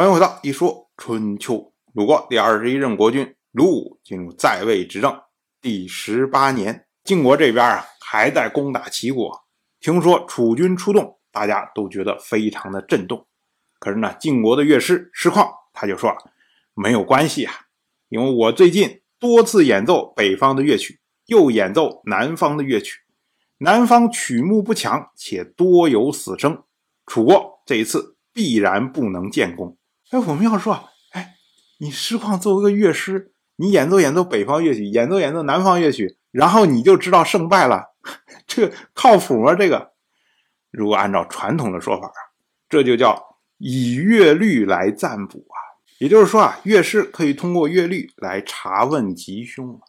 欢迎回到一说春秋。鲁国第二十一任国君鲁武进入在位执政第十八年，晋国这边啊还在攻打齐国。听说楚军出动，大家都觉得非常的震动。可是呢，晋国的乐师师旷他就说没有关系啊，因为我最近多次演奏北方的乐曲，又演奏南方的乐曲，南方曲目不强，且多有死生。楚国这一次必然不能建功。哎，我们要说，哎，你师旷作为个乐师，你演奏演奏北方乐曲，演奏演奏南方乐曲，然后你就知道胜败了，这靠谱吗？这个，如果按照传统的说法啊，这就叫以乐律来占卜啊。也就是说啊，乐师可以通过乐律来查问吉凶。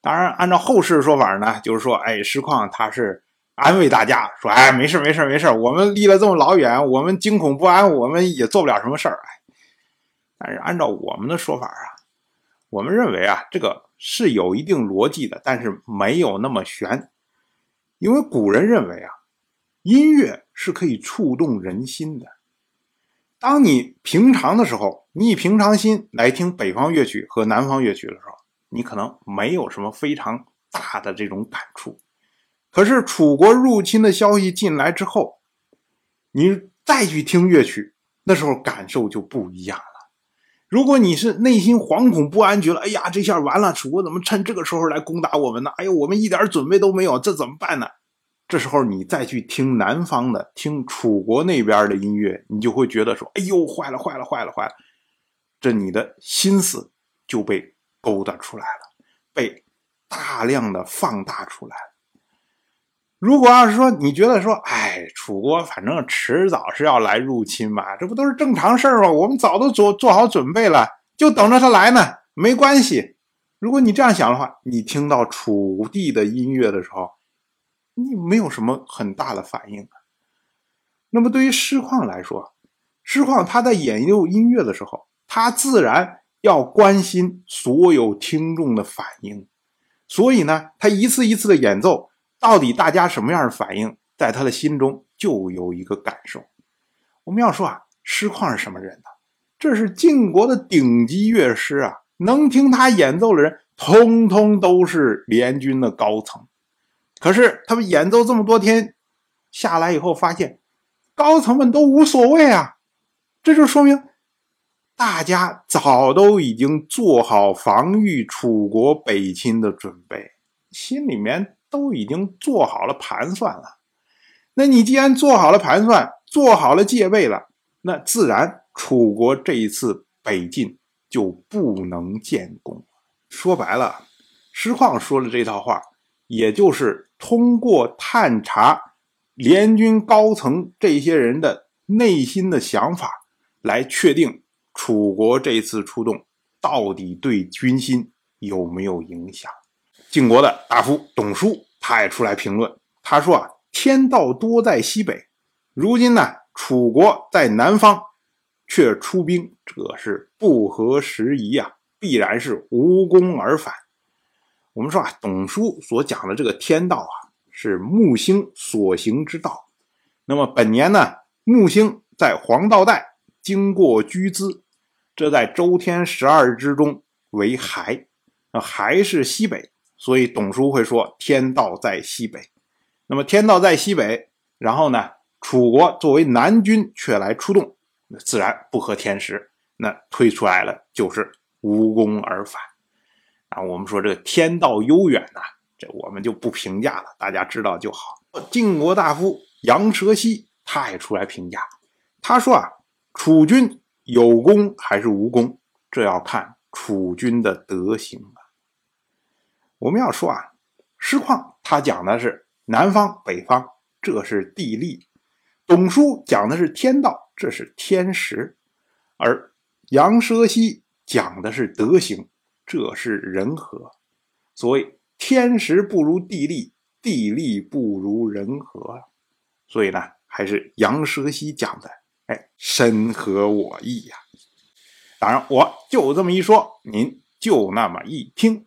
当然，按照后世的说法呢，就是说，哎，师旷他是。安慰大家说：“哎，没事，没事，没事。我们离了这么老远，我们惊恐不安，我们也做不了什么事儿。但是按照我们的说法啊，我们认为啊，这个是有一定逻辑的，但是没有那么玄。因为古人认为啊，音乐是可以触动人心的。当你平常的时候，你以平常心来听北方乐曲和南方乐曲的时候，你可能没有什么非常大的这种感触。”可是楚国入侵的消息进来之后，你再去听乐曲，那时候感受就不一样了。如果你是内心惶恐不安，觉得哎呀，这下完了，楚国怎么趁这个时候来攻打我们呢？哎呦，我们一点准备都没有，这怎么办呢？这时候你再去听南方的，听楚国那边的音乐，你就会觉得说，哎呦，坏了，坏了，坏了，坏了，这你的心思就被勾搭出来了，被大量的放大出来了。如果要是说你觉得说，哎，楚国反正迟早是要来入侵嘛，这不都是正常事儿吗？我们早都做做好准备了，就等着他来呢，没关系。如果你这样想的话，你听到楚地的音乐的时候，你没有什么很大的反应。那么对于师旷来说，师旷他在演奏音乐的时候，他自然要关心所有听众的反应，所以呢，他一次一次的演奏。到底大家什么样的反应，在他的心中就有一个感受。我们要说啊，师旷是什么人呢？这是晋国的顶级乐师啊，能听他演奏的人，通通都是联军的高层。可是他们演奏这么多天下来以后，发现高层们都无所谓啊，这就说明大家早都已经做好防御楚国北侵的准备，心里面。都已经做好了盘算了，那你既然做好了盘算，做好了戒备了，那自然楚国这一次北进就不能建功。说白了，师旷说的这套话，也就是通过探查联军高层这些人的内心的想法，来确定楚国这次出动到底对军心有没有影响。晋国的大夫董叔，他也出来评论。他说：“啊，天道多在西北，如今呢，楚国在南方，却出兵，这是不合时宜啊，必然是无功而返。”我们说啊，董叔所讲的这个天道啊，是木星所行之道。那么本年呢，木星在黄道带经过居兹，这在周天十二之中为亥，那亥是西北。所以董叔会说天道在西北，那么天道在西北，然后呢，楚国作为南军却来出动，那自然不合天时，那推出来了就是无功而返。啊，我们说这个天道悠远呐，这我们就不评价了，大家知道就好。晋国大夫杨蛇溪他也出来评价，他说啊，楚军有功还是无功，这要看楚军的德行。我们要说啊，师旷他讲的是南方、北方，这是地利；董叔讲的是天道，这是天时；而杨奢西讲的是德行，这是人和。所谓天时不如地利，地利不如人和。所以呢，还是杨奢西讲的，哎，深合我意呀。当然，我就这么一说，您就那么一听。